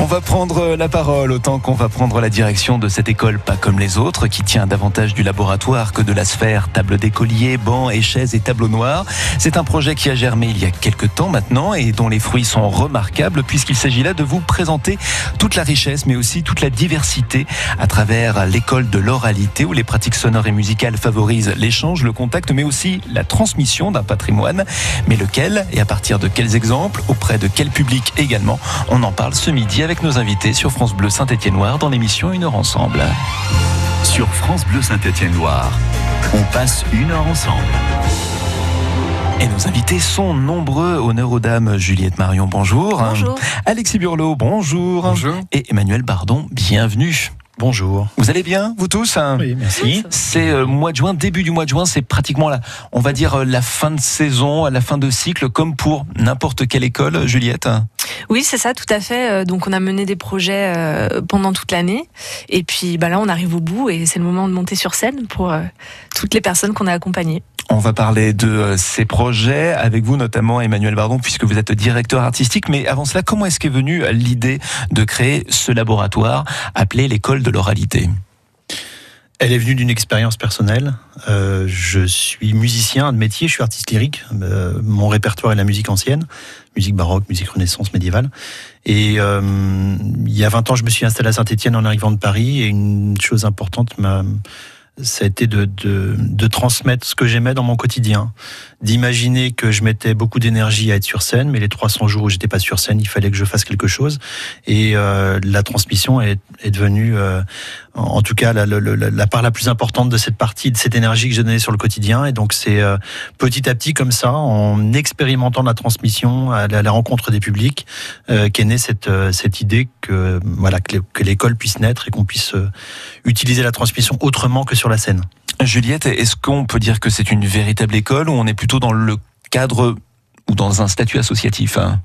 On va prendre la parole autant qu'on va prendre la direction de cette école pas comme les autres qui tient davantage du laboratoire que de la sphère, table d'écolier, bancs et chaises et tableaux noirs. C'est un projet qui a germé il y a quelques temps maintenant et dont les fruits sont remarquables puisqu'il s'agit là de vous présenter toute la richesse mais aussi toute la diversité à travers l'école de l'oralité où les pratiques sonores et musicales favorisent l'échange, le contact mais aussi la transmission d'un patrimoine. Mais lequel et à partir de quels exemples, auprès de quel public également, on en parle ce midi avec nos invités sur France Bleu Saint-Étienne-Noir dans l'émission Une heure ensemble. Sur France Bleu Saint-Étienne-Loire, on passe une heure ensemble. Et nos invités sont nombreux. Honneur aux dames, Juliette Marion, bonjour. Bonjour. Alexis Burlot, bonjour. Bonjour. Et Emmanuel Bardon, bienvenue. Bonjour. Vous allez bien, vous tous hein Oui, merci. C'est euh, mois de juin, début du mois de juin, c'est pratiquement la, on va dire euh, la fin de saison, la fin de cycle, comme pour n'importe quelle école, Juliette. Oui, c'est ça, tout à fait. Euh, Donc, on a mené des projets euh, pendant toute l'année. Et puis, bah là, on arrive au bout et c'est le moment de monter sur scène pour euh, toutes les personnes qu'on a accompagnées. On va parler de ces projets avec vous, notamment Emmanuel Bardon, puisque vous êtes directeur artistique. Mais avant cela, comment est-ce qu'est venue l'idée de créer ce laboratoire appelé l'école de l'oralité? Elle est venue d'une expérience personnelle. Euh, je suis musicien de métier, je suis artiste lyrique. Euh, mon répertoire est la musique ancienne, musique baroque, musique renaissance, médiévale. Et euh, il y a 20 ans, je me suis installé à Saint-Etienne en arrivant de Paris. Et une chose importante m'a ça a été de, de, de transmettre ce que j'aimais dans mon quotidien, d'imaginer que je mettais beaucoup d'énergie à être sur scène, mais les 300 jours où j'étais pas sur scène, il fallait que je fasse quelque chose. Et euh, la transmission est, est devenue, euh, en tout cas, la, la, la, la, part la plus importante de cette partie, de cette énergie que je donnais sur le quotidien. Et donc c'est euh, petit à petit comme ça, en expérimentant la transmission, à la, rencontre des publics, euh, qu'est née cette, euh, cette idée que voilà que l'école puisse naître et qu'on puisse euh, utiliser la transmission autrement que sur la scène. Juliette, est-ce qu'on peut dire que c'est une véritable école ou on est plutôt dans le cadre ou dans un statut associatif hein?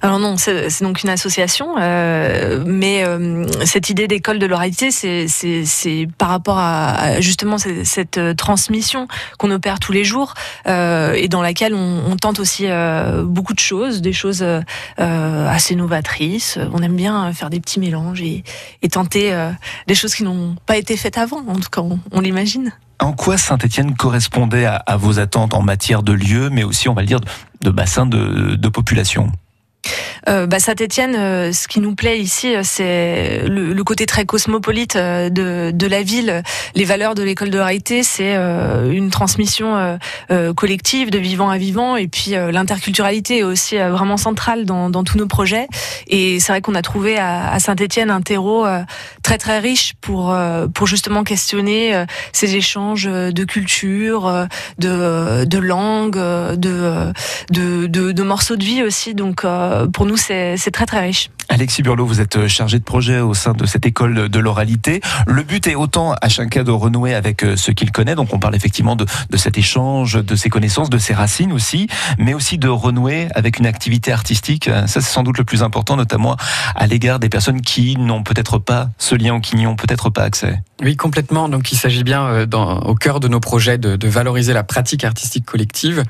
Alors non, c'est donc une association, euh, mais euh, cette idée d'école de l'oralité, c'est par rapport à, justement cette, cette transmission qu'on opère tous les jours euh, et dans laquelle on, tente aussi euh, beaucoup de choses, des choses euh, assez novatrices. On aime bien faire des petits mélanges et, tenter euh, des choses qui n'ont pas été faites avant, en tout cas on l'imagine. En quoi Saint-Étienne correspondait à, vos attentes en matière de lieu, mais aussi, on va le dire, de, bassin de population? Euh, bah, Saint-Etienne, euh, ce qui nous plaît ici, euh, c'est le, le, côté très cosmopolite euh, de, de, la ville. Les valeurs de l'école de réalité, c'est une transmission collective de vivant à vivant, et puis l'interculturalité est aussi vraiment centrale dans, dans, tous nos projets. Et c'est vrai qu'on a trouvé à, à Saint-Etienne un terreau très très riche pour pour justement questionner ces échanges de culture, de de langue, de de, de, de morceaux de vie aussi. Donc pour nous, c'est très très riche. Alexis Burlot, vous êtes chargé de projet au sein de cette école de l'oralité. Le but est autant à chacun de renouer avec ce qu'il connaît, donc on parle effectivement de, de, cet échange, de ses connaissances, de ses racines aussi, mais aussi de renouer avec une activité artistique. Ça, c'est sans doute le plus important, notamment à l'égard des personnes qui n'ont peut-être pas ce lien ou qui n'y ont peut-être pas accès. Oui, complètement. Donc il s'agit bien, dans, au cœur de nos projets, de, de, valoriser la pratique artistique collective,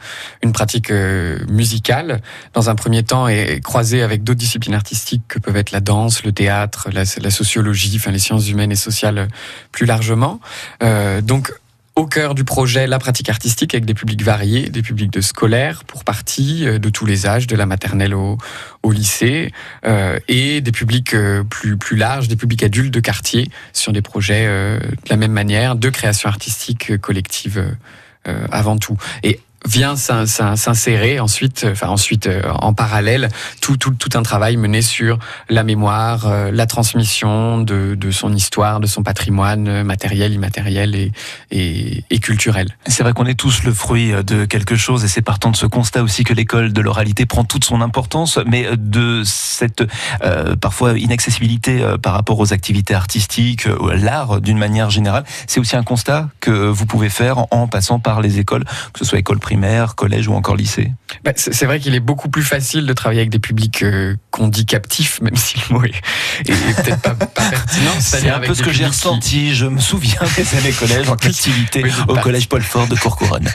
une pratique euh, musicale, dans un premier temps, et croisée avec d'autres disciplines artistiques que peuvent être la danse, le théâtre, la, sociologie, enfin les sciences humaines et sociales plus largement. Euh, donc au cœur du projet la pratique artistique avec des publics variés, des publics de scolaires pour partie, de tous les âges, de la maternelle au, lycée, euh, et des publics euh, plus, plus larges, des publics adultes de quartier sur des projets euh, de la même manière de création artistique collective euh, avant tout. Et vient s'insérer ensuite, enfin ensuite euh, en parallèle tout, tout, tout un travail mené sur la mémoire, euh, la transmission de, son histoire, de son patrimoine matériel, immatériel et, culturel. C'est vrai qu'on est tous le fruit de quelque chose et c'est partant de ce constat aussi que l'école de l'oralité prend toute son importance, mais de cette euh, parfois inaccessibilité euh, par rapport aux activités artistiques, euh, l'art d'une manière générale, c'est aussi un constat que vous pouvez faire en passant par les écoles, que ce soit école primaire primaire, collège ou encore lycée bah, C'est vrai qu'il est beaucoup plus facile de travailler avec des publics euh, qu'on dit captifs, même si le mot est, peut-être pas, pertinent. C'est un peu ce que j'ai ressenti. Je me souviens des années collège en captivité au collège Paul Fort de Courcouronne.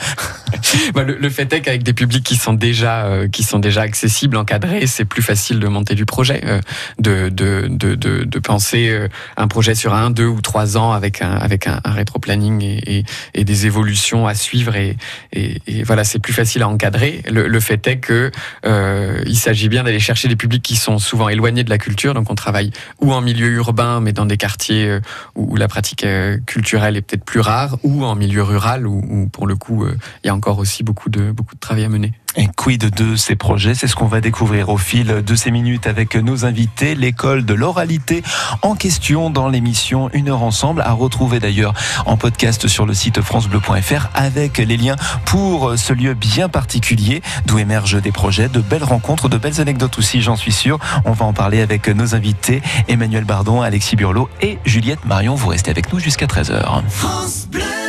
bah, le, fait est qu'avec des publics qui sont déjà euh, qui sont déjà accessibles, encadrés, c'est plus facile de monter du projet, euh, de, de, de, de, penser un projet sur un, deux ou trois ans avec un avec un, rétro-planning et, et, des évolutions à suivre et, et voilà, c'est plus facile à encadrer. Le, le fait est que euh, il s'agit bien d'aller chercher des publics qui sont souvent éloignés de la culture. Donc on travaille ou en milieu urbain, mais dans des quartiers euh, où, la pratique euh, culturelle est peut-être plus rare, ou en milieu rural où, pour le coup il y a encore aussi beaucoup de beaucoup de travail à mener. Et quid de ces projets? C'est ce qu'on va découvrir au fil de ces minutes avec nos invités. L'école de l'oralité en question dans l'émission Une heure ensemble, à retrouver d'ailleurs en podcast sur le site francebleu.fr avec les liens pour ce lieu bien particulier d'où émergent des projets, de belles rencontres, de belles anecdotes aussi, j'en suis sûr. On va en parler avec nos invités Emmanuel Bardon, Alexis Burlot et Juliette Marion. Vous restez avec nous jusqu'à 13h. France Bleu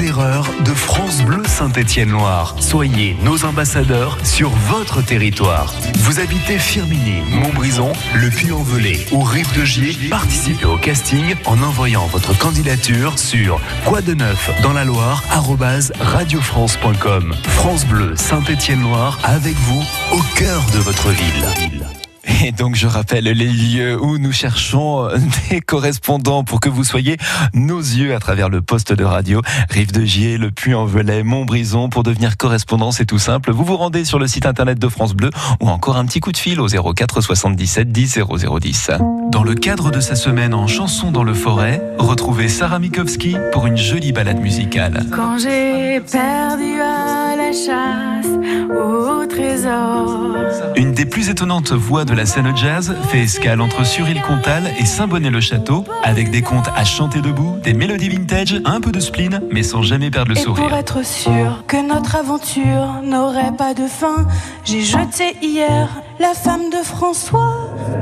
Devenez éclaireur de France Bleu Saint-Étienne-Loire. Soyez nos ambassadeurs sur votre territoire. Vous habitez Firminy, Montbrison, Le Puy-en-Velay ou Rive de Gier Participez au casting en envoyant votre candidature sur quoi de neuf dans la Loire radiofrance.com. France Bleu Saint-Étienne-Loire avec vous au cœur de votre ville. Et donc je rappelle les lieux où nous cherchons euh, des correspondants pour que vous soyez nos yeux à travers le poste de radio Rive de Gier, le Puy-en-Velay, Montbrison. Pour devenir correspondant, c'est tout simple. Vous vous rendez sur le site internet de France Bleu ou encore un petit coup de fil au 04 77 10 0010. Dans le cadre de sa semaine en chanson dans le forêt, retrouvez Sarah Mikowski pour une jolie balade musicale. Quand j'ai perdu à la chasse au trésor. Une des plus étonnantes voix de la scène jazz fait escale entre Suril-Comtal et Saint-Bonnet-le-Château, avec des contes à chanter debout, des mélodies vintage, un peu de spleen, mais sans jamais perdre le et sourire. Pour être sûr que notre aventure n'aurait pas de fin, j'ai jeté hier la femme de François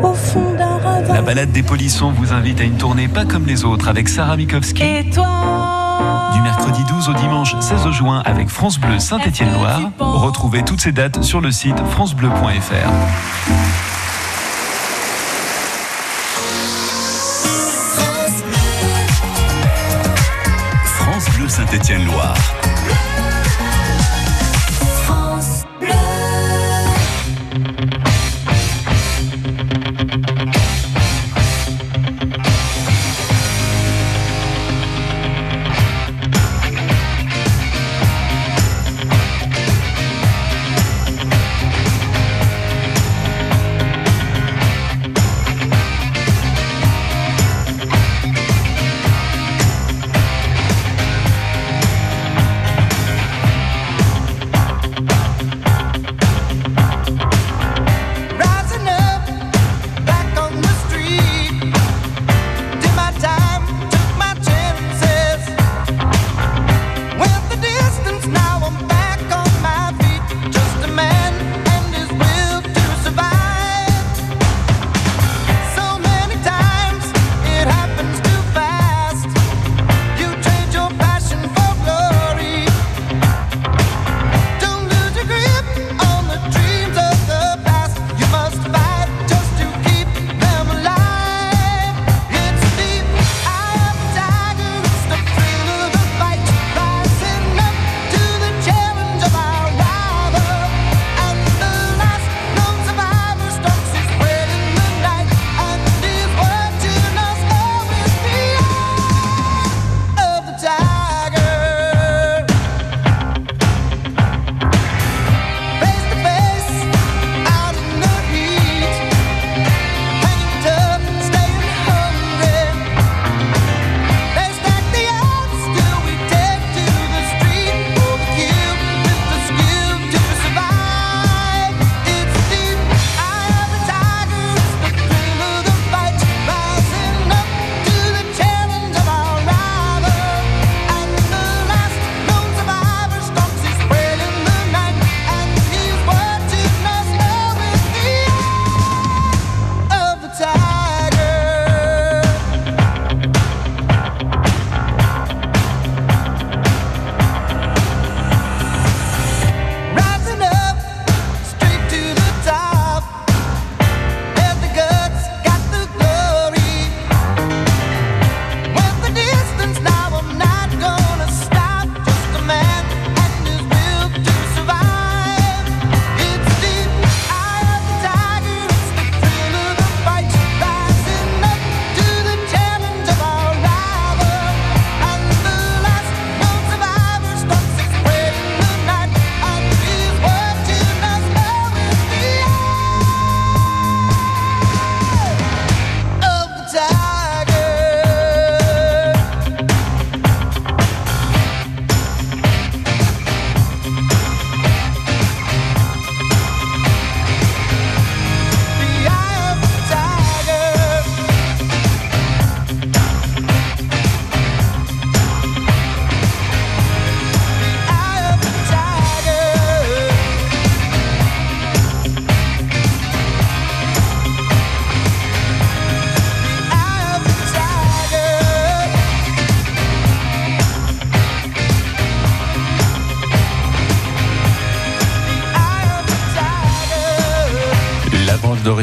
au fond d'un ravin. La balade des polissons vous invite à une tournée pas comme les autres avec Sarah Mikowski. Et toi Du mercredi 12 au dimanche 16 juin avec France Bleu Saint-Étienne-Loire. Retrouvez toutes ces dates sur le site francebleu.fr. France Bleu Saint-Étienne-Loire.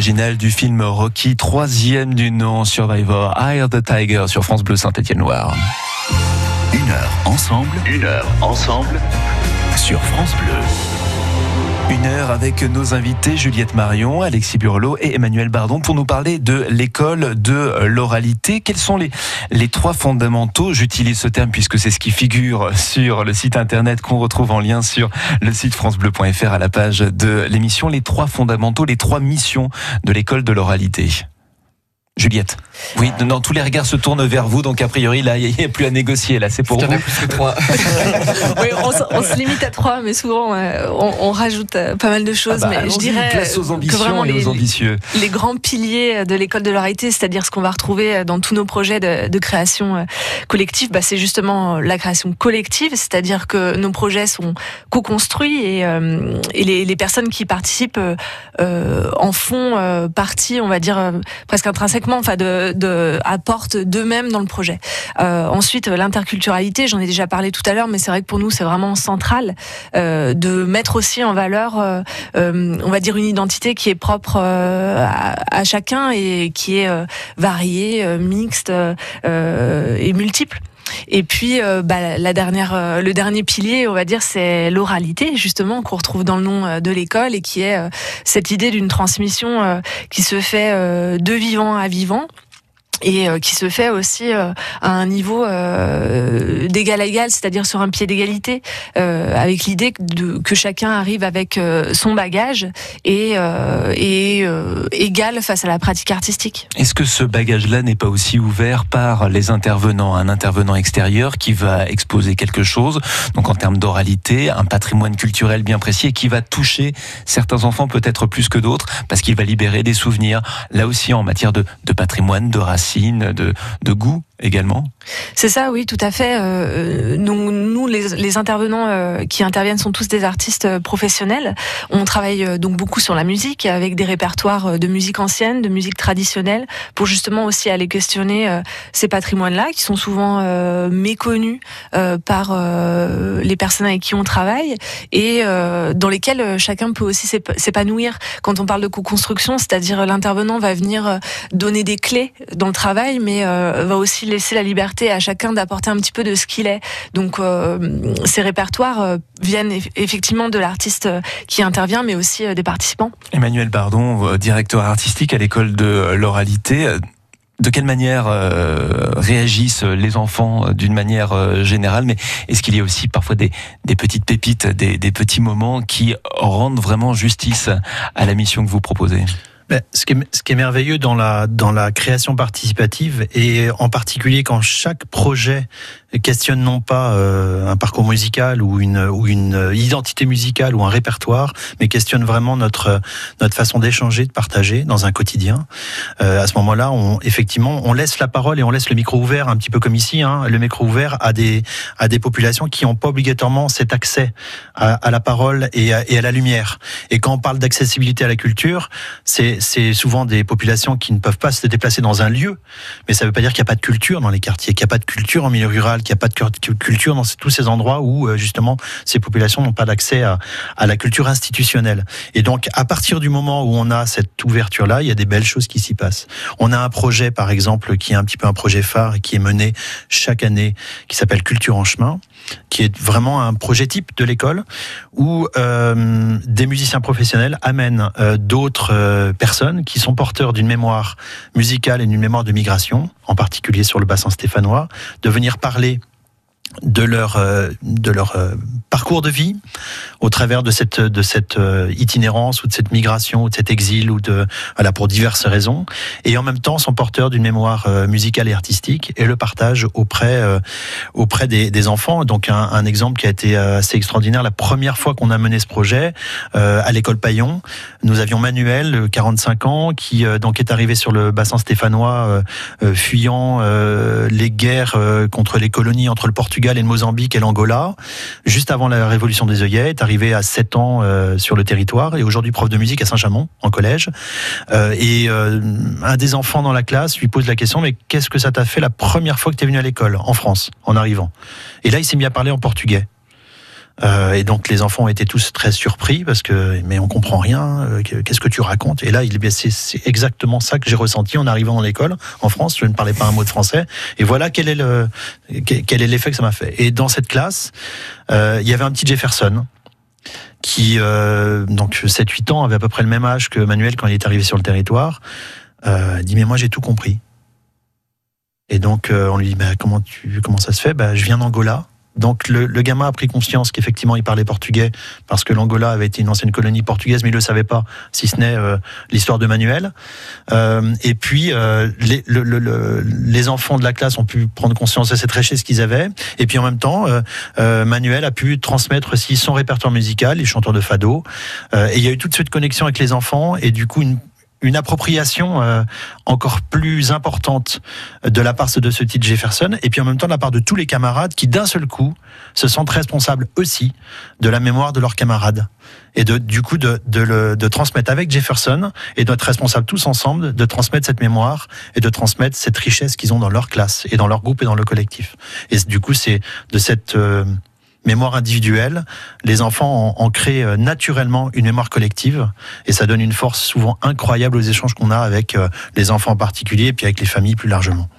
Originale du film Rocky, troisième du nom, Survivor, Eye the Tiger sur France Bleu Saint-Étienne-Loire. Une heure ensemble, une heure ensemble sur France Bleu. Une heure avec nos invités Juliette Marion, Alexis Burlot et Emmanuel Bardon pour nous parler de l'école de l'oralité. Quels sont les, les trois fondamentaux J'utilise ce terme puisque c'est ce qui figure sur le site internet qu'on retrouve en lien sur le site francebleu.fr à la page de l'émission. Les trois fondamentaux, les trois missions de l'école de l'oralité. Juliette. Oui, non, tous les regards se tournent vers vous, donc a priori, là, il n'y a plus à négocier, là, c'est pour vous. plus que trois. oui, on, se limite à trois, mais souvent, euh, on, rajoute euh, pas mal de choses. Ah bah, mais je dirais place aux ambitions que vraiment et les, aux ambitieux. les grands piliers de l'école de l'oralité, c'est-à-dire ce qu'on va retrouver dans tous nos projets de, de création euh, collective, bah, c'est justement la création collective, c'est-à-dire que nos projets sont co-construits et, et les, les, personnes qui participent euh, en font partie, on va dire, presque enfin de, de apportent d'eux-mêmes dans le projet. Euh, ensuite, l'interculturalité, j'en ai déjà parlé tout à l'heure, mais c'est vrai que pour nous c'est vraiment central euh, de mettre aussi en valeur, euh, euh on va dire une identité qui est propre euh, à, à, chacun et qui est euh, variée, mixte et multiple. Et puis, euh, bah, la dernière, euh, le dernier pilier, on va dire, c'est l'oralité, justement, qu'on retrouve dans le nom euh, de l'école et qui est cette idée d'une transmission qui se fait de vivant à vivant et euh, qui se fait aussi euh, à un niveau euh, d'égal à égal, c'est-à-dire sur un pied d'égalité, avec l'idée que chacun arrive avec son bagage et, et égal face à la pratique artistique. Est-ce que ce bagage-là n'est pas aussi ouvert par les intervenants, un intervenant extérieur qui va exposer quelque chose, donc en termes d'oralité, un patrimoine culturel bien précis et qui va toucher certains enfants peut-être plus que d'autres parce qu'il va libérer des souvenirs, là aussi en matière de, de patrimoine, de racines de, goût également C'est ça, oui, tout à fait. Euh, nous, nous les, intervenants euh, qui interviennent sont tous des artistes euh, professionnels. On travaille euh, donc beaucoup sur la musique, avec des répertoires de musique ancienne, de musique traditionnelle, pour justement aussi aller questionner euh, ces patrimoines-là, qui sont souvent euh, méconnus par les personnes avec qui on travaille, et dans lesquels chacun peut aussi s'épanouir. Quand on parle de co-construction, c'est-à-dire l'intervenant va venir donner des clés dans le travail, mais va aussi laisser la liberté à chacun d'apporter un petit peu de ce qu'il est. Donc euh, ces répertoires euh, viennent effectivement de l'artiste euh, qui intervient, mais aussi des participants. Emmanuel Bardon, directeur artistique à l'école de l'oralité. De quelle manière réagissent les enfants d'une manière générale, mais est-ce qu'il y a aussi parfois des, petites pépites, des, petits moments qui rendent vraiment justice à la mission que vous proposez? Ce, qui est, ce, qui est, merveilleux dans la, dans la création participative, et en particulier quand chaque projet questionne non pas euh, un parcours musical ou une, ou une identité musicale ou un répertoire, mais questionne vraiment notre, notre façon d'échanger, de partager dans un quotidien. Euh, à ce moment-là, on, effectivement, on laisse la parole et on laisse le micro ouvert, un petit peu comme ici, hein, le micro ouvert à des, à des populations qui n'ont pas obligatoirement cet accès à, à la parole et à, et à, la lumière. Et quand on parle d'accessibilité à la culture, c'est souvent des populations qui ne peuvent pas se déplacer dans un lieu, mais ça ne veut pas dire qu'il n'y a pas de culture dans les quartiers, qu'il n'y a pas de culture en milieu rural, qu'il n'y a pas de culture dans tous ces endroits où euh, justement ces populations n'ont pas d'accès à, à, la culture institutionnelle. Et donc à partir du moment où on a cette ouverture-là, il y a des belles choses qui s'y passent. On a un projet par exemple qui est un petit peu un projet phare et qui est mené chaque année, qui s'appelle Culture en chemin qui est vraiment un projet type de l'école où euh, des musiciens professionnels amènent euh, d'autres euh, personnes qui sont porteurs d'une mémoire musicale et d'une mémoire de migration, en particulier sur le bassin stéphanois, de venir parler de leur euh, de leur euh, parcours de vie au travers de cette de cette euh, itinérance ou de cette migration ou de cet exil ou de voilà pour diverses raisons. Et en même temps sont porteurs d'une mémoire musicale et artistique et le partage auprès auprès des, des, enfants. Donc un, un, exemple qui a été assez extraordinaire la première fois qu'on a mené ce projet à l'école Paillon nous avions Manuel 45 ans qui donc est arrivé sur le bassin stéphanois fuyant les guerres contre les colonies entre le Portugal et le Mozambique et l'Angola, juste avant la révolution des œillets, arrivé à 7 ans euh, sur le territoire et aujourd'hui prof de musique à Saint-Chamond, en collège. Euh, et euh, un des enfants dans la classe lui pose la question, mais qu'est-ce que ça t'a fait la première fois que tu es venu à l'école, en France, en arrivant? Et là, il s'est mis à parler en portugais. Euh, et donc les enfants étaient tous très surpris parce que mais on comprend rien. euh, Qu'est-ce que tu racontes? Et là, il c'est exactement ça que j'ai ressenti en arrivant dans l'école en France. Je ne parlais pas un mot de français. Et voilà quel est le quel est l'effet que ça m'a fait. Et dans cette classe, euh, il y avait un petit Jefferson qui euh, donc 7-8 ans avait à peu près le même âge que Manuel quand il est arrivé sur le territoire. Euh, dit mais moi j'ai tout compris. Et donc on lui dit bah, comment tu comment ça se fait? Bah, je viens d'Angola. Donc le, le, gamin a pris conscience qu'effectivement il parlait portugais parce que l'Angola avait été une ancienne colonie portugaise, mais il le savait pas, si ce n'est euh, l'histoire de Manuel. Euh, et puis euh, les, le, le, les, enfants de la classe ont pu prendre conscience de cette richesse qu'ils avaient. Et puis en même temps, euh, Manuel a pu transmettre aussi son répertoire musical, les chanteurs de fado. et il y a eu toute cette connexion avec les enfants et du coup une une appropriation euh, encore plus importante de la part de ce titre Jefferson, et puis en même temps de la part de tous les camarades qui, d'un seul coup, se sentent responsables aussi de la mémoire de leurs camarades. Et de, du coup, de, de, le, de transmettre avec Jefferson, et d'être responsables tous ensemble, de transmettre cette mémoire, et de transmettre cette richesse qu'ils ont dans leur classe, et dans leur groupe, et dans le collectif. Et du coup, c'est de cette... Euh, mémoire individuelle, les enfants en, en, créent naturellement une mémoire collective et ça donne une force souvent incroyable aux échanges qu'on a avec les enfants en particulier et puis avec les familles plus largement.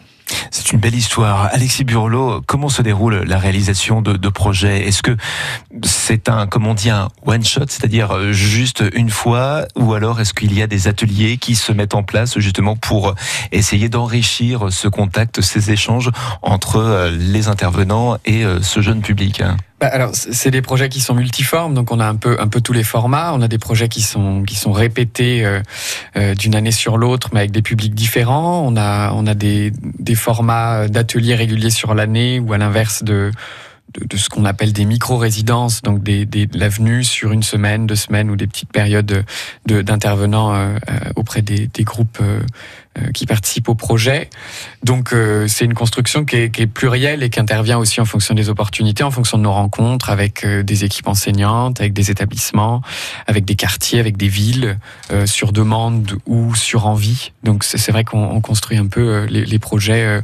C'est une belle histoire. Alexis Burlot, comment se déroule la réalisation de, de projets? Est-ce que c'est un, comme on dit, un one shot, c'est-à-dire juste une fois, ou alors est-ce qu'il y a des ateliers qui se mettent en place justement pour essayer d'enrichir ce contact, ces échanges entre les intervenants et ce jeune public? Bah alors, c'est des projets qui sont multiformes, donc on a un peu un peu tous les formats. On a des projets qui sont qui sont répétés euh, euh, d'une année sur l'autre, mais avec des publics différents. On a on a des des formats d'ateliers réguliers sur l'année, ou à l'inverse de de, de, ce qu'on appelle des micro-résidences, donc des, des, la venue sur une semaine, deux semaines ou des petites périodes d'intervenants euh, auprès des, des groupes euh, qui participent au projet. Donc euh, c'est une construction qui est, qui est, plurielle et qui intervient aussi en fonction des opportunités, en fonction de nos rencontres avec euh, des équipes enseignantes, avec des établissements, avec des quartiers, avec des villes, euh, sur demande ou sur envie. Donc c'est vrai qu'on construit un peu les, les projets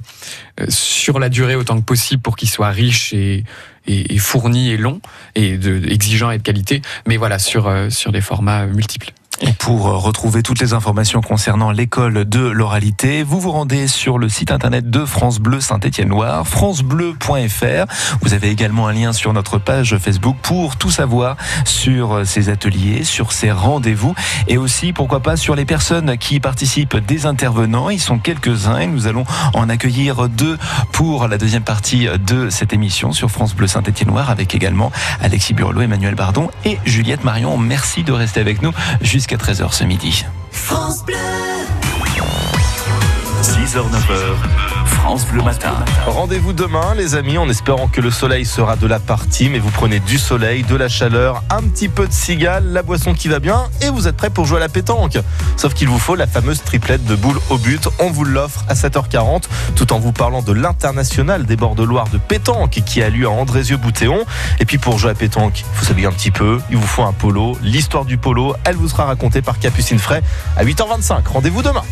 sur la durée autant que possible pour qu'ils soient riches et, et, et fournis et longs et de, exigeants et de qualité, mais voilà sur sur des formats multiples. Pour retrouver toutes les informations concernant l'école de l'oralité, vous vous rendez sur le site internet de France Bleu Saint-Étienne-Loire, francebleu.fr. Vous avez également un lien sur notre page Facebook pour tout savoir sur ces ateliers, sur ces rendez-vous et aussi, pourquoi pas, sur les personnes qui participent des intervenants. Ils sont quelques-uns et nous allons en accueillir deux pour la deuxième partie de cette émission sur France Bleu Saint-Étienne-Loire avec également Alexis Burlot, Emmanuel Bardon et Juliette Marion. Merci de rester avec nous jusqu'à 13h ce midi. France Bleu 6h, 9h, France Matin. Rendez-vous demain, les amis, en espérant que le soleil sera de la partie. Mais vous prenez du soleil, de la chaleur, un petit peu de cigale, la boisson qui va bien, et vous êtes prêts pour jouer à la pétanque. Sauf qu'il vous faut la fameuse triplette de boules au but. On vous l'offre à 7h40, tout en vous parlant de l'international des bords de Loire de pétanque qui a lieu à Andrézieux-Boutéon. Et puis pour jouer à pétanque, faut s'habiller un petit peu, il vous faut un polo. L'histoire du polo, elle vous sera racontée par Capucine Fray à 8h25. Rendez-vous demain.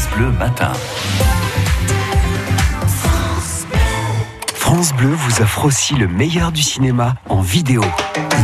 France Bleu Matin. France Bleu vous offre aussi le meilleur du cinéma en vidéo.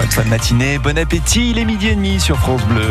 Bonne fin de matinée, bon appétit, il est midi et demi sur France Bleu.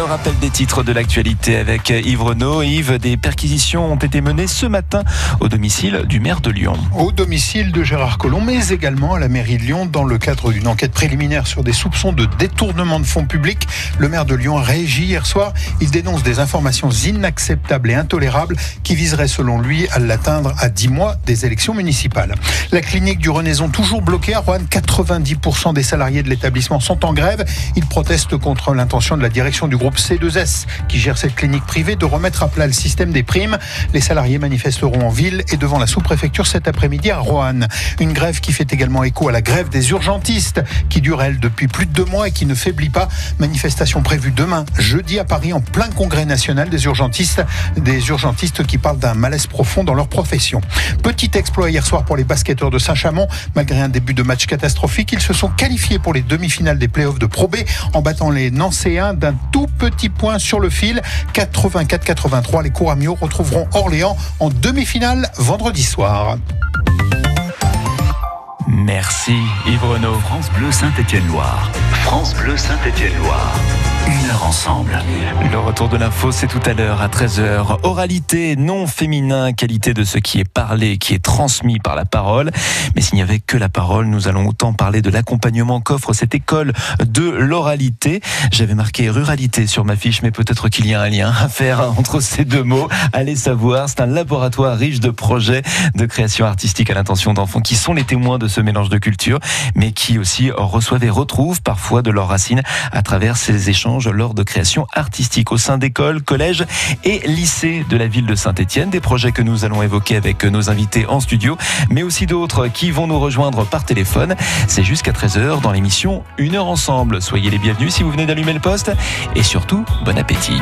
Le rappel des titres de l'actualité avec Yves Renaud. Yves, des perquisitions ont été menées ce matin au domicile du maire de Lyon. Au domicile de Gérard Collomb, mais également à la mairie de Lyon dans le cadre d'une enquête préliminaire sur des soupçons de détournement de fonds publics. Le maire de Lyon a hier soir. Il dénonce des informations inacceptables et intolérables qui viseraient selon lui à l'atteindre à 10 mois des élections municipales. La clinique du Renaison toujours bloquée à Rouen. 90% des salariés de l'établissement sont en grève. Ils protestent contre l'intention de la direction du groupe C2S, qui gère cette clinique privée, de remettre à plat le système des primes. Les salariés manifesteront en ville et devant la sous-préfecture cet après-midi à Roanne. Une grève qui fait également écho à la grève des urgentistes, qui dure elle depuis plus de deux mois et qui ne faiblit pas. Manifestation prévue demain, jeudi à Paris, en plein congrès national des urgentistes, des urgentistes qui parlent d'un malaise profond dans leur profession. Petit exploit hier soir pour les basketteurs de Saint-Chamond. Malgré un début de match catastrophique, ils se sont qualifiés pour les demi-finales des playoffs de Pro B en battant les Nancéens d'un tout petit point sur le fil. 84-83, les Couramio retrouveront Orléans en demi-finale vendredi soir. Merci Yves Renaud. France Bleu Saint-Étienne-Loire. France Bleu Saint-Étienne-Loire. Le retour de l'info, c'est tout à l'heure à 13h. Oralité, non féminin, qualité de ce qui est parlé, qui est transmis par la parole. Mais s'il n'y avait que la parole, nous allons autant parler de l'accompagnement qu'offre cette école de l'oralité. J'avais marqué ruralité sur ma fiche, mais peut-être qu'il y a un lien à faire entre ces deux mots. Allez savoir, c'est un laboratoire riche de projets de création artistique à l'intention d'enfants qui sont les témoins de ce mélange de cultures, mais qui aussi reçoivent et retrouvent parfois de leurs racines à travers ces échanges lors de créations artistiques au sein d'écoles, collèges et lycées de la ville de Saint-Étienne. Des projets que nous allons évoquer avec nos invités en studio, mais aussi d'autres qui vont nous rejoindre par téléphone. C'est jusqu'à 13h dans l'émission Une heure ensemble. Soyez les bienvenus si vous venez d'allumer le poste et surtout, bon appétit.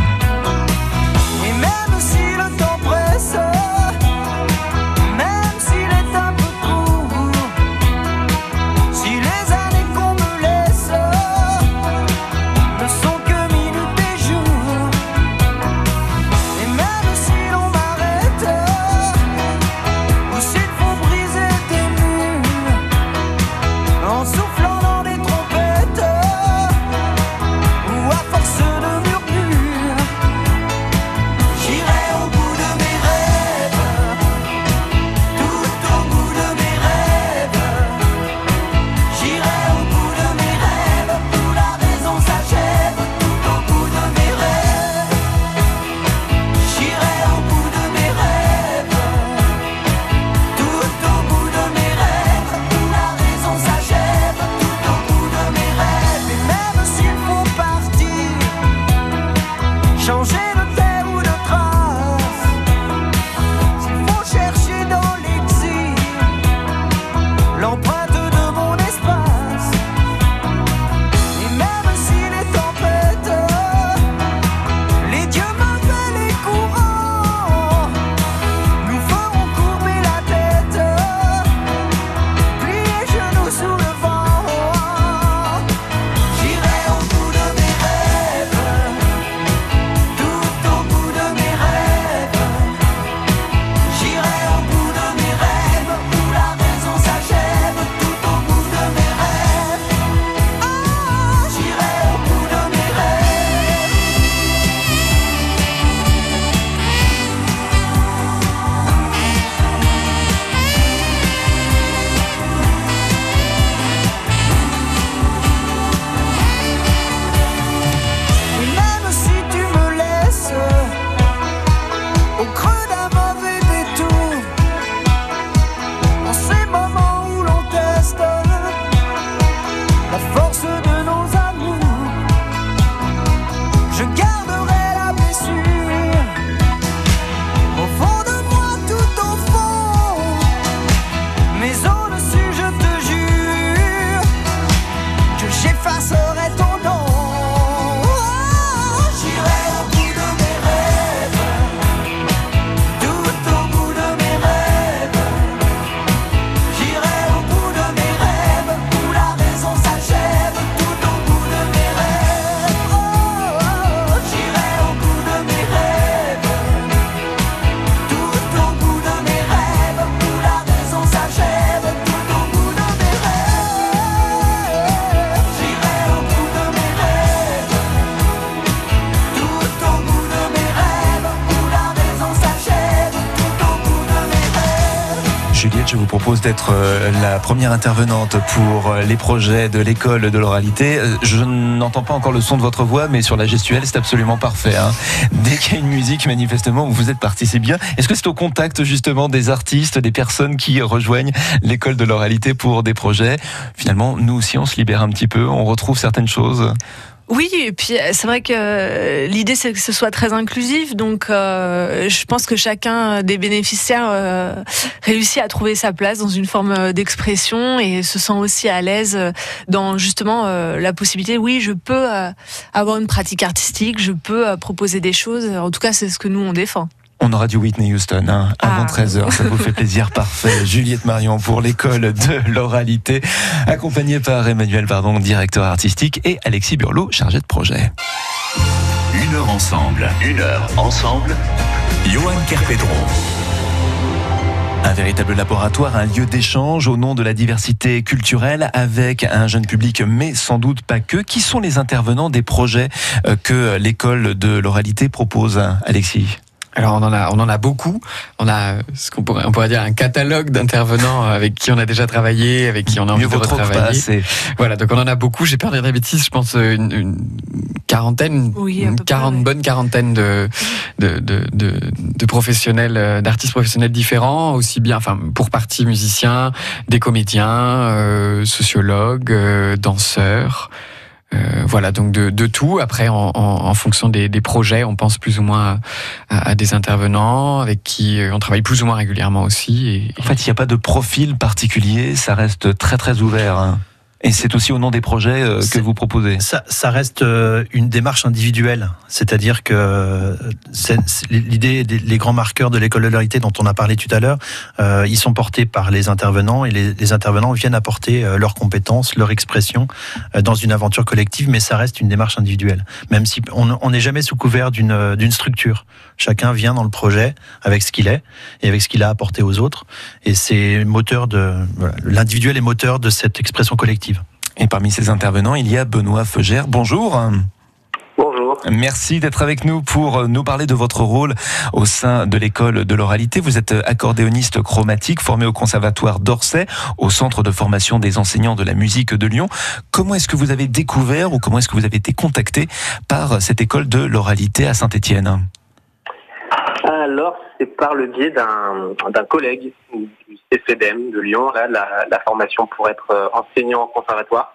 D'être euh, la première intervenante pour euh, les projets de l'école de l'oralité. Euh, Je n'entends pas encore le son de votre voix, mais sur la gestuelle, c'est absolument parfait. hein. Dès qu'il y a une musique, manifestement, vous êtes parti, c'est bien. Est-ce que c'est au contact justement des artistes, des personnes qui rejoignent l'école de l'oralité pour des projets? Finalement, nous aussi, on se libère un petit peu, on retrouve certaines choses. Oui, et puis euh, c'est vrai que euh, l'idée c'est que ce soit très inclusif, donc euh, je pense que chacun des bénéficiaires réussit à trouver sa place dans une forme d'expression et se sent aussi à l'aise dans justement la possibilité, oui, je peux avoir une pratique artistique, je peux proposer des choses, en tout cas c'est ce que nous on défend. On aura du Whitney Houston hein, avant Ah. 13h, ça vous fait plaisir, parfait. Juliette Marion pour l'école de l'oralité, accompagnée par Emmanuel Pardon, directeur artistique, et Alexis Burlot, chargé de projet. Une heure ensemble, une heure ensemble. Johan Kerpedron. Un véritable laboratoire, un lieu d'échange au nom de la diversité culturelle avec un jeune public, mais sans doute pas que. Qui sont les intervenants des projets euh, que l'école de l'oralité propose, Alexis? Alors on en a, on en a beaucoup. On a ce qu'on pourrait, on pourrait dire un catalogue d'intervenants avec qui on a déjà travaillé, avec qui on a envie Mieux de pas retravailler. assez. Voilà, donc on en a beaucoup. J'ai peur de dire des bêtises. Je pense euh, une, une quarantaine, Oui, une près, ouais. bonne quarantaine de de, de, de, de professionnels, euh, d'artistes professionnels différents, aussi bien, enfin pour partie musiciens, des comédiens, euh, sociologues, euh, danseurs. Euh, voilà, donc de, de tout. Après, en, en, en fonction des, des projets, on pense plus ou moins à, à des intervenants avec qui euh, on travaille plus ou moins régulièrement aussi. Et, En fait, il n'y a pas de profil particulier, ça reste très très ouvert. hein. Et c'est aussi au nom des projets euh, que vous proposez. Ça, ça reste euh, une démarche individuelle, c'est-à-dire que l'idée, des- les grands marqueurs de l'école de l'oralité dont on a parlé tout à l'heure, euh, ils sont portés par les intervenants et les, les intervenants viennent apporter leurs compétences, leur expression dans une aventure collective, mais ça reste une démarche individuelle, même si on n'est jamais sous couvert d'une d'une structure. Chacun vient dans le projet avec ce qu'il est et avec ce qu'il a apporté aux autres, et c'est moteur de voilà, l'individuel est moteur de cette expression collective. Et parmi ces intervenants, il y a Benoît Feugère. Bonjour. Bonjour. Merci d'être avec nous pour nous parler de votre rôle au sein de l'école de l'oralité. Vous êtes accordéoniste chromatique formé au conservatoire d'Orsay, au centre de formation des enseignants de la musique de Lyon. Comment est-ce que vous avez découvert ou comment est-ce que vous avez été contacté par cette école de l'oralité à Saint-Étienne? Alors, c'est par le biais d'un d'un collègue du CCDM de Lyon, là, la, la formation pour être euh, enseignant en conservatoire,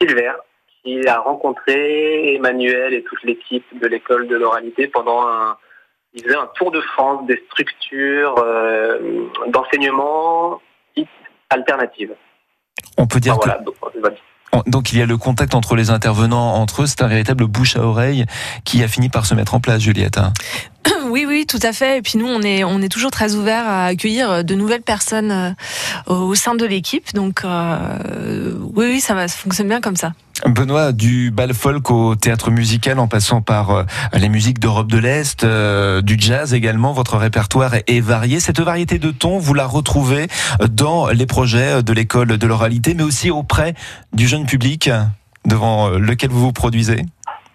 Silver, qui a rencontré Emmanuel et toute l'équipe de l'école de l'oralité pendant un, il faisait un tour de France des structures euh, d'enseignement dites alternatives. On peut dire Enfin, que voilà, donc, dire. donc il y a le contact entre les intervenants entre eux, c'est un véritable bouche à oreille qui a fini par se mettre en place, Juliette. Oui, oui, tout à fait. Et puis nous, on est, on est toujours très ouvert à accueillir de nouvelles personnes euh, au sein de l'équipe. Donc, euh, oui, oui, ça, va, ça fonctionne bien comme ça. Benoît, du bal folk au théâtre musical en passant par euh, les musiques d'Europe de l'Est, euh, du jazz également, votre répertoire est, varié. Cette variété de tons, vous la retrouvez dans les projets de l'école de l'oralité, mais aussi auprès du jeune public devant euh, lequel vous vous produisez?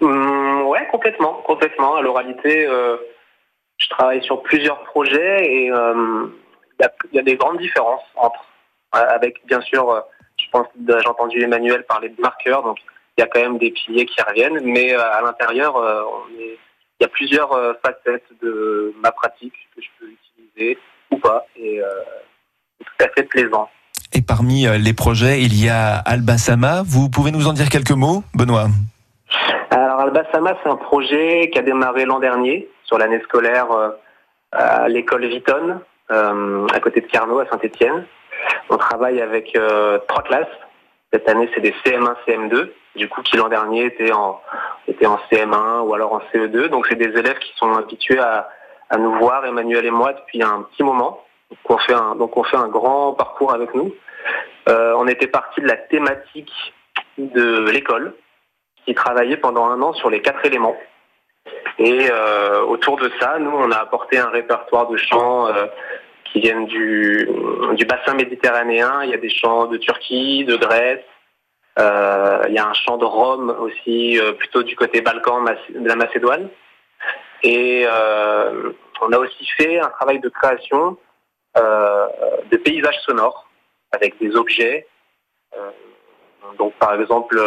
Hum, ouais, complètement, complètement. À l'oralité, euh, je travaille sur plusieurs projets et euh, il y, a, il y a des grandes différences entre, euh, avec bien sûr, euh, je pense, j'ai entendu Emmanuel parler de marqueurs, donc il y a quand même des piliers qui reviennent, mais à l'intérieur, il y a plusieurs facettes de ma pratique que je peux utiliser ou pas, et c'est tout à fait plaisant. Et parmi les projets, il y a Albasama. Vous pouvez nous en dire quelques mots, Benoît? Alors Albasama, c'est un projet qui a démarré l'an dernier sur l'année scolaire euh, à l'école Vitton, euh, à côté de Carnot, à Saint-Étienne. On travaille avec euh, trois classes. Cette année, c'est des CM1, CM2, du coup, qui l'an dernier étaient en, en CM1 ou alors en CE2. Donc, c'est des élèves qui sont habitués à, à nous voir, Emmanuel et moi, depuis un petit moment. Donc, on fait un, donc, on fait un grand parcours avec nous. On était parti de la thématique de l'école, qui travaillait pendant un an sur les quatre éléments. Et euh, autour de ça, nous, on a apporté un répertoire de chants euh, qui viennent du, bassin méditerranéen. Il y a des chants de Turquie, de Grèce. Euh, il y a un chant de Rome aussi, plutôt du côté Balkan, de la Macédoine. Et on a aussi fait un travail de création de paysages sonores avec des objets. Donc, par exemple,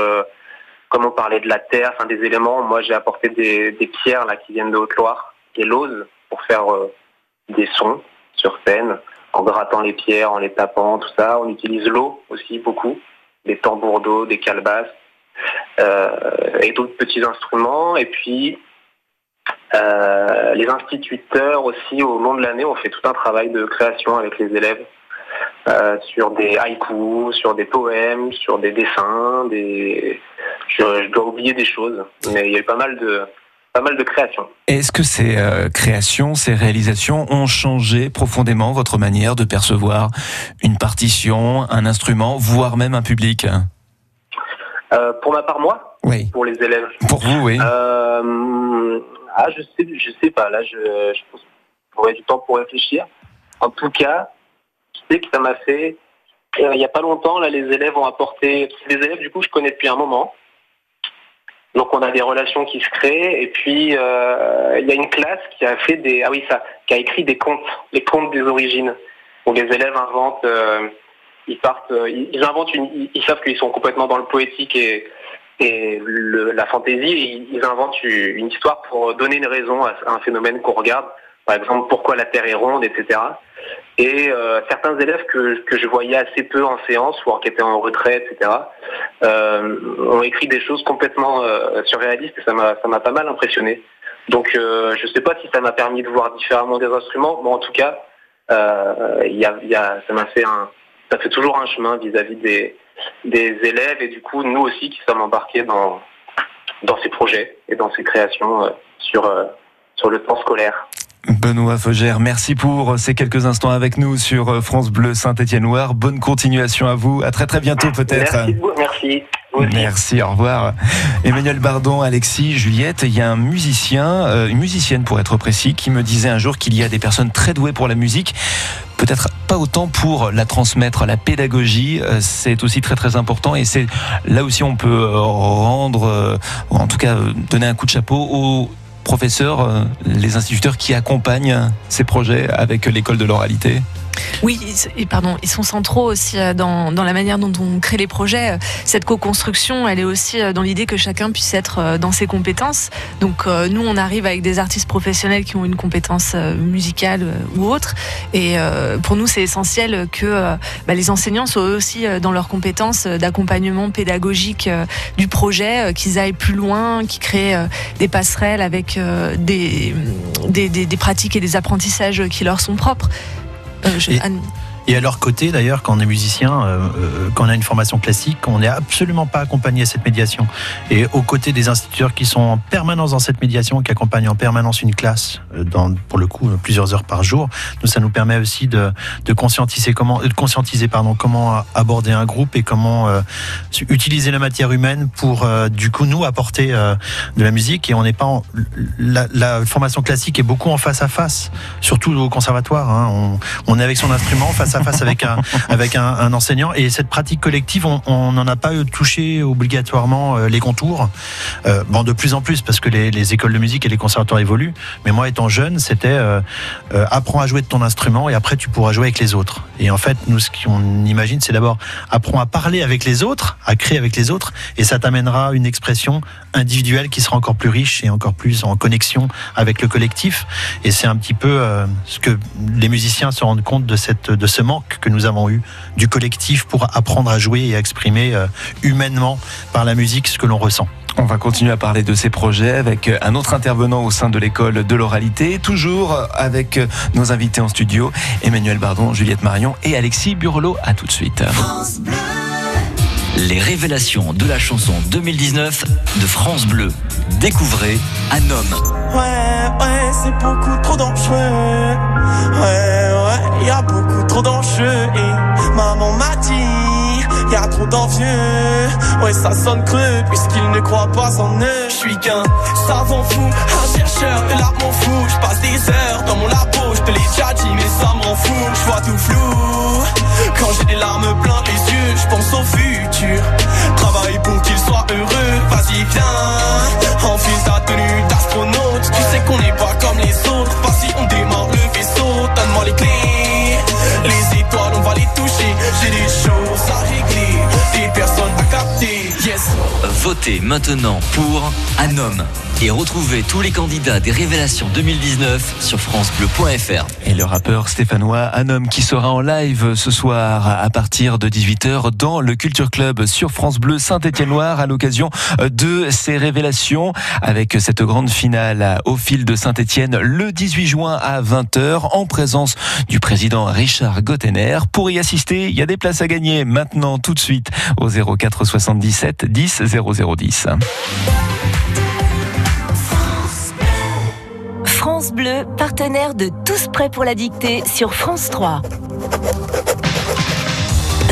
comme on parlait de la terre, enfin des éléments, moi j'ai apporté des, des pierres là qui viennent de Haute-Loire et l'ose pour faire euh, des sons sur scène, en grattant les pierres, en les tapant, tout ça. On utilise l'eau aussi beaucoup, des tambours d'eau, des calebasses. euh, et d'autres petits instruments. Et puis, euh, les instituteurs aussi, au long de l'année, ont fait tout un travail de création avec les élèves sur des haïkus, sur des poèmes, sur des dessins, des... Je, je dois oublier des choses, mais il y a eu pas mal de, pas mal de créations. Est-ce que ces euh, créations, ces réalisations ont changé profondément votre manière de percevoir une partition, un instrument, voire même un public? Euh, pour ma part, moi, Oui. pour les élèves. Pour vous, oui. Euh, ah, je sais, je sais pas. Là, je, je pense qu'il faudrait du temps pour réfléchir. En tout cas, je sais que ça m'a fait. il y a pas longtemps, là, les élèves ont apporté. Les élèves, du coup, je connais depuis un moment. Donc, on a des relations qui se créent. Et puis, euh, il y a une classe. Ah qui a écrit des contes, les contes des origines, où les élèves inventent. euh, ils partent, euh, ils inventent une. Ils, savent qu'ils sont complètement dans le poétique et et la fantaisie, ils, ils inventent une histoire pour donner une raison à un phénomène qu'on regarde. Par exemple, pourquoi la Terre est ronde, etc. Et certains élèves que, que je voyais assez peu en séance ou qui étaient en retrait, etc., ont écrit des choses complètement euh, surréalistes et ça m'a ça m'a pas mal impressionné. Donc, euh, je sais pas si ça m'a permis de voir différemment des instruments, mais en tout cas, euh, ça m'a fait un, ça fait toujours un chemin vis-à-vis des, des élèves et du coup nous aussi qui sommes embarqués dans dans ces projets et dans ces créations euh, sur euh, sur le temps scolaire. Benoît Fogère, merci pour ces quelques instants avec nous sur France Bleu Saint-Étienne-Loire. Bonne continuation à vous. À très très bientôt peut-être. Merci, merci. Au revoir. Emmanuel Bardon, Alexis, Juliette, il y a un musicien, euh, une musicienne pour être précis, qui me disait un jour qu'il y a des personnes très douées pour la musique, peut-être pas autant pour la transmettre, la pédagogie, euh, c'est aussi très très important et c'est là aussi on peut euh, rendre, euh, ou en tout cas euh, donner un coup de chapeau aux professeurs, euh, les instituteurs qui accompagnent ces projets avec l'école de l'oralité. Oui, et pardon, ils sont centraux aussi euh, dans, la manière dont on crée les projets. Euh, Cette co-construction, elle est aussi euh, dans l'idée que chacun puisse être dans ses compétences. Donc nous, on arrive avec des artistes professionnels qui ont une compétence musicale ou autre. Et pour nous, c'est essentiel que bah, les enseignants soient aussi dans leurs compétences d'accompagnement pédagogique du projet, qu'ils aillent plus loin, qu'ils créent des passerelles avec des pratiques et des apprentissages qui leur sont propres. Euh, je- Et- Et à leur côté, d'ailleurs, quand on est musicien, euh, euh, quand on a une formation classique, on n'est absolument pas accompagné à cette médiation. Et aux côtés des instituteurs qui sont en permanence dans cette médiation, qui accompagnent en permanence une classe, euh, pour le coup, plusieurs heures par jour, nous, ça nous permet aussi de, conscientiser comment, de conscientiser, pardon, comment aborder un groupe et comment utiliser la matière humaine pour, du coup, nous apporter de la musique. Et on n'est pas en, la, la formation classique est beaucoup en face à face, surtout au conservatoire. hein. On, on est avec son instrument face à face avec un, avec un, enseignant. Et cette pratique collective, on n'en a pas touché obligatoirement euh, les contours. Euh, bon, de plus en plus, parce que les, les écoles de musique et les conservatoires évoluent. Mais moi, étant jeune, c'était euh, apprends à jouer de ton instrument et après tu pourras jouer avec les autres. Et en fait, nous, ce qu'on imagine, c'est d'abord apprends à parler avec les autres, à créer avec les autres, et ça t'amènera une expression individuelle qui sera encore plus riche et encore plus en connexion avec le collectif. Et c'est un petit peu ce que les musiciens se rendent compte de, cette, de ce manque que nous avons eu du collectif pour apprendre à jouer et à exprimer euh, humainement par la musique ce que l'on ressent. On va continuer à parler de ces projets avec un autre intervenant au sein de l'école de l'oralité, toujours avec nos invités en studio, Emmanuel Bardon, Juliette Marion et Alexis Burlot. À tout de suite. Les révélations de la chanson 2019 de France Bleu. Découvrez un homme. Ouais, ouais, c'est beaucoup trop dangereux. Ouais, ouais, y a trop d'envieux. Ouais, ça sonne creux, puisqu'il ne croit pas en eux. Je suis qu'un savant fou, un chercheur de l'art m'en fout. Je passe des heures dans mon labo, je te l'ai déjà dit, mais ça m'en fout. Je vois tout flou. Quand j'ai des larmes plein les yeux, je pense au futur. Travaille pour qu'il soit heureux, vas-y viens. Enfile ta tenue d'astronaute, tu sais qu'on n'est pas comme les autres. Vas-y, on démarre le vaisseau, donne-moi les clés. Les étoiles, on va les toucher. J'ai des choses à régler, des personnes à capter. Yes. Votez maintenant pour un homme. et retrouvez tous les candidats des révélations 2019 sur francebleu.fr. Et le rappeur stéphanois, homme qui sera en live ce soir à partir de 18h dans le Culture Club sur France Bleu Saint-Étienne-Loire à l'occasion de ses révélations avec cette grande finale au fil de Saint-Étienne le 18 juin à 20h en présence du président Richard Gottener. Pour y assister, il y a des places à gagner maintenant tout de suite au 04 77 10 0010. France Bleu, partenaire de Tous prêts pour la dictée sur France 3.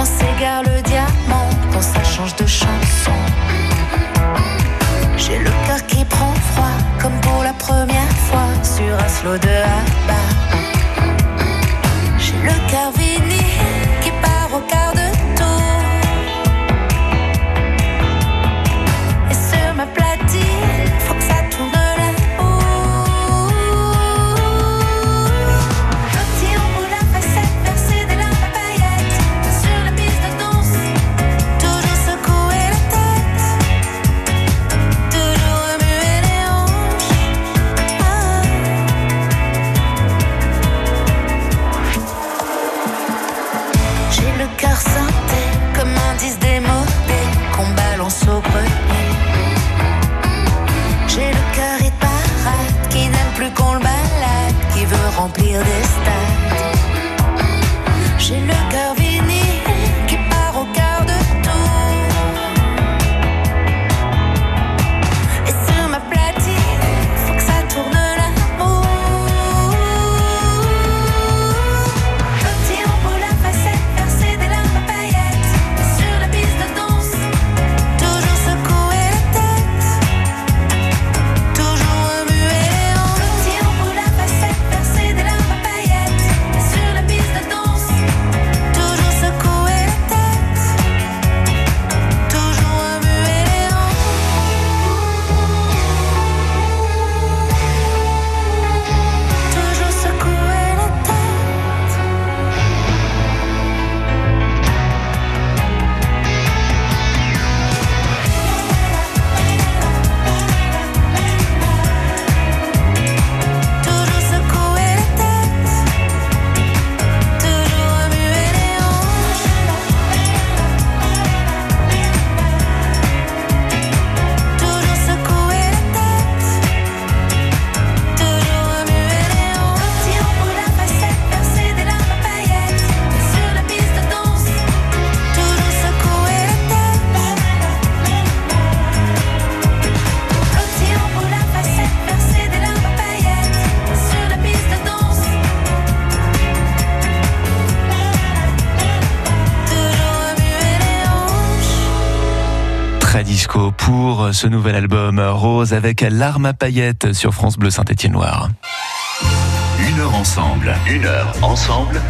Quand s'égare le diamant, quand ça change de chanson. J'ai le cœur qui prend froid, comme pour la première fois sur un slow de Abba. J'ai le cœur vinyle qui part au quart pour ce nouvel album Rose avec l'arme à paillettes sur France Bleu Saint-Étienne-Loire. Une heure ensemble, une heure ensemble.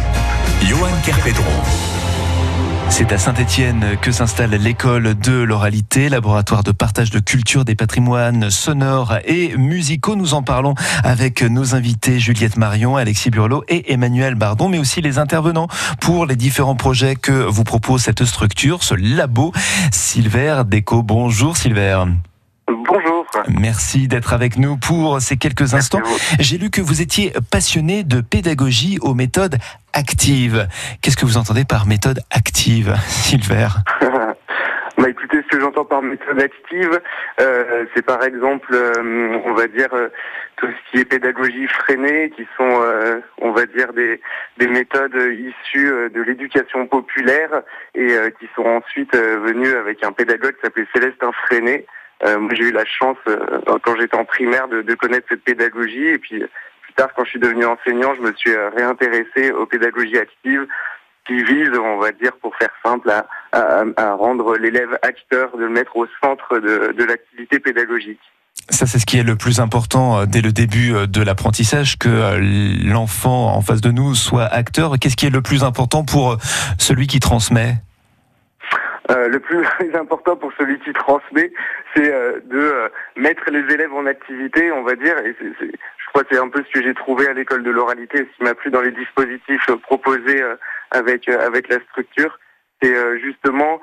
Johan Kerpedron. C'est à Saint-Étienne que s'installe l'école de l'oralité, laboratoire de partage de culture des patrimoines sonores et musicaux. Nous en parlons avec nos invités Juliette Marion, Alexis Burlot et Emmanuel Bardon, mais aussi les intervenants pour les différents projets que vous propose cette structure, ce labo. Silver Déco, bonjour Silver. Bonjour. Merci d'être avec nous pour ces quelques instants. J'ai lu que vous étiez passionné de pédagogie aux méthodes actives. Qu'est-ce que vous entendez par méthode active, Silver? Bah écoutez, ce que j'entends par méthode active, euh, c'est par exemple, euh, on va dire, euh, tout ce qui est pédagogie freinée, qui sont, euh, on va dire, des, des méthodes issues de l'éducation populaire et qui sont ensuite venues avec un pédagogue qui s'appelait Célestin Freinet. Euh, j'ai eu la chance, euh, quand j'étais en primaire, de, connaître cette pédagogie et puis plus tard, quand je suis devenu enseignant, je me suis euh, réintéressé aux pédagogies actives qui visent, on va dire, pour faire simple, à, rendre l'élève acteur, de le mettre au centre de, l'activité pédagogique. Ça, c'est ce qui est le plus important dès le début de l'apprentissage, que l'enfant en face de nous soit acteur. Qu'est-ce qui est le plus important pour celui qui transmet? Euh, le plus important pour celui qui transmet, c'est euh, de euh, mettre les élèves en activité, on va dire. Et c'est- je crois que c'est un peu ce que j'ai trouvé à l'école de l'oralité, ce qui m'a plu dans les dispositifs euh, proposés euh, avec avec la structure, c'est justement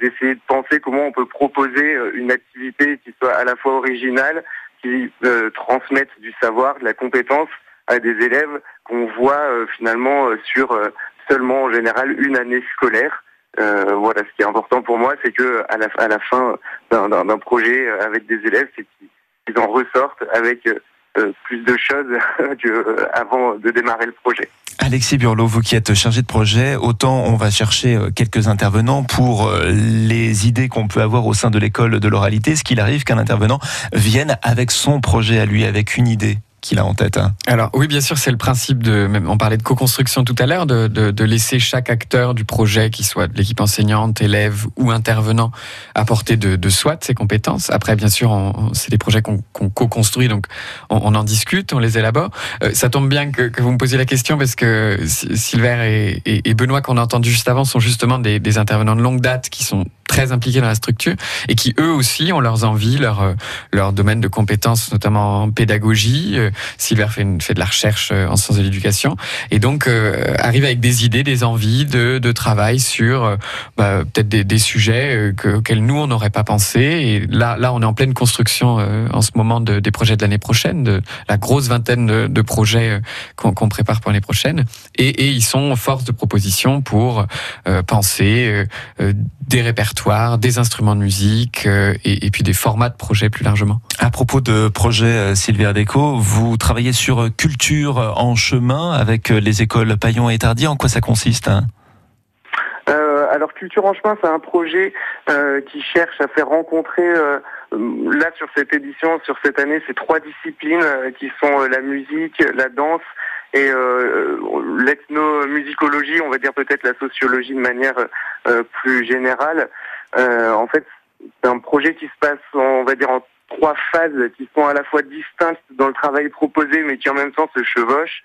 d'essayer de penser comment on peut proposer une activité qui soit à la fois originale, qui transmette du savoir, de la compétence à des élèves qu'on voit finalement sur seulement en général une année scolaire. Euh, voilà, ce qui est important pour moi, c'est que à la, fin d'un- projet euh, avec des élèves, c'est qu'ils en ressortent avec euh, plus de choses que avant de démarrer le projet. Alexis Burlot, vous qui êtes chargé de projet, autant on va chercher quelques intervenants pour les idées qu'on peut avoir au sein de l'école de l'oralité. Ce qu'il arrive qu'un intervenant vienne avec son projet à lui, avec une idée qu'il a en tête. hein. Alors oui, bien sûr, c'est le principe de. On parlait de co-construction tout à l'heure, de, laisser chaque acteur du projet, qu'il soit l'équipe enseignante, élève ou intervenant, apporter de, soi de ses compétences. Après, bien sûr, c'est des projets qu'on co-construit, donc on, en discute, on les élabore. Euh, ça tombe bien que, vous me posiez la question parce que Sy- Sylvain et, Benoît qu'on a entendu juste avant sont justement des intervenants de longue date qui sont très impliqués dans la structure et qui eux aussi ont leurs envies, leur euh, leur domaine de compétences, notamment en pédagogie. Euh, Sylvain fait, une- fait de la recherche euh, en sciences de l'éducation et donc euh, arrive avec des idées, des envies de, de travail sur bah, peut-être des, des sujets que- auxquels nous on n'aurait pas pensé. Et là, là, on est en pleine construction euh, en ce moment de, des projets de l'année prochaine, de la grosse vingtaine de, de projets qu'on qu'on prépare pour l'année prochaine. Et, et ils sont force de proposition pour euh, penser des répertoires, des instruments de musique euh, et, et puis des formats de projets plus largement. À propos de projet euh, Sylvia Déco, vous travaillez sur euh, culture en chemin avec les écoles Paillon et Tardy. En quoi ça consiste hein? Euh, alors Culture en chemin, c'est un projet euh, qui cherche à faire rencontrer, euh, là sur cette édition, sur cette année, ces trois disciplines qui sont la musique, la danse et euh, l'ethnomusicologie, on va dire peut-être la sociologie de manière euh, plus générale. Euh, en fait, c'est un projet qui se passe, on va dire, en trois phases qui sont à la fois distinctes dans le travail proposé, mais qui en même temps se chevauchent.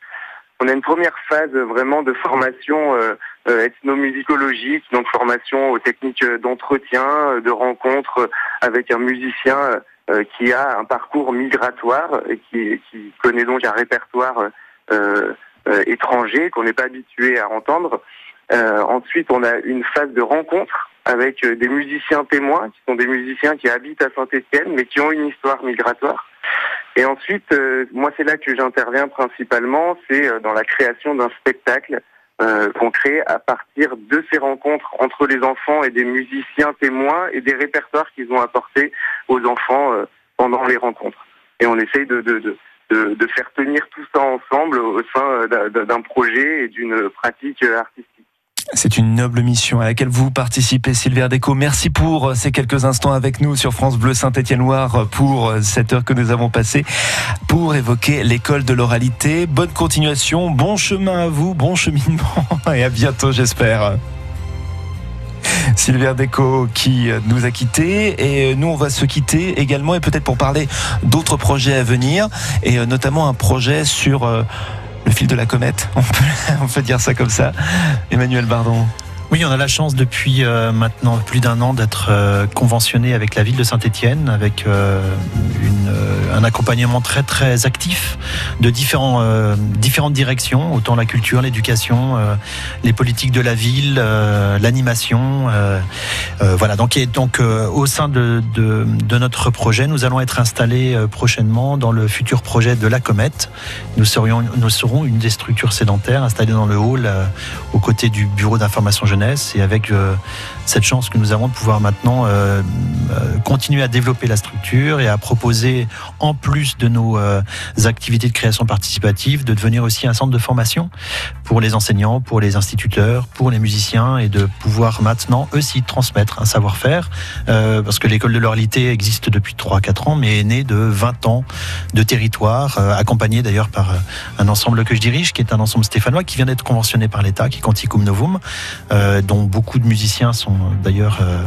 On a une première phase vraiment de formation euh, euh, ethnomusicologique, donc formation aux techniques d'entretien, euh, de rencontre avec un musicien qui a un parcours migratoire et qui, qui connaît donc un répertoire euh, euh, étranger qu'on n'est pas habitué à entendre. Euh, ensuite, on a une phase de rencontre avec des musiciens témoins, qui sont des musiciens qui habitent à Saint-Étienne, mais qui ont une histoire migratoire. Et ensuite, moi, c'est là que j'interviens principalement, c'est dans la création d'un spectacle qu'on crée à partir de ces rencontres entre les enfants et des musiciens témoins et des répertoires qu'ils ont apportés aux enfants pendant les rencontres. Et on essaye de, de, faire tenir tout ça ensemble au sein euh, d'un- projet et d'une pratique euh, artistique. C'est une noble mission à laquelle vous participez, Sylvia Déco. Merci pour euh, ces quelques instants avec nous sur France Bleu Saint-Étienne-Loire pour euh, cette heure que nous avons passée pour évoquer l'école de l'oralité. Bonne continuation, bon chemin à vous, bon cheminement et à bientôt, j'espère. Sylvia Déco qui euh, nous a quittés et euh, nous on va se quitter également et peut-être pour parler d'autres projets à venir et euh, notamment un projet sur le fil de la comète. On peut, on peut dire ça comme ça. Emmanuel Bardon. Oui, on a la chance depuis euh, maintenant plus d'un an d'être euh, conventionné avec la ville de Saint-Étienne, avec euh, euh, un accompagnement très très actif de différentes directions, autant la culture, l'éducation, les politiques de la ville, l'animation. voilà, donc, au sein de, notre projet, nous allons être installés prochainement dans le futur projet de la Comète. Nous, serions, nous serons une des structures sédentaires installées dans le hall aux côtés du bureau d'information jeunesse et avec euh, cette chance que nous avons de pouvoir maintenant euh, euh, continuer à développer la structure et à proposer, en plus de nos euh, activités de création participative, de devenir aussi un centre de formation pour les enseignants, pour les instituteurs, pour les musiciens et de pouvoir maintenant aussi transmettre un savoir-faire parce que l'école de l'oralité existe depuis 3-4 ans mais est née de 20 ans de territoire euh, accompagné d'ailleurs par un ensemble que je dirige qui est un ensemble stéphanois qui vient d'être conventionné par l'État qui est Canticum Novum dont beaucoup de musiciens sont d'ailleurs euh,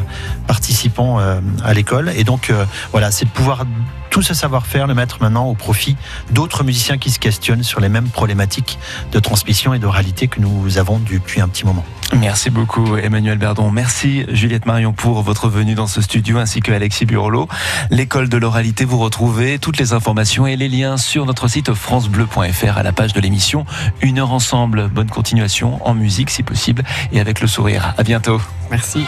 participants euh, à l'école. Et donc euh, voilà c'est de pouvoir tout ce savoir-faire le mettre maintenant au profit d'autres musiciens qui se questionnent sur les mêmes problématiques de transmission et d'oralité que nous avons depuis un petit moment. Merci beaucoup Emmanuel Berdon. Merci Juliette Marion pour votre venue dans ce studio ainsi que Alexis Burolo. L'école de l'oralité, vous retrouvez toutes les informations et les liens sur notre site francebleu.fr à la page de l'émission. Une heure ensemble. Bonne continuation en musique si possible et avec le sourire. À bientôt. Merci.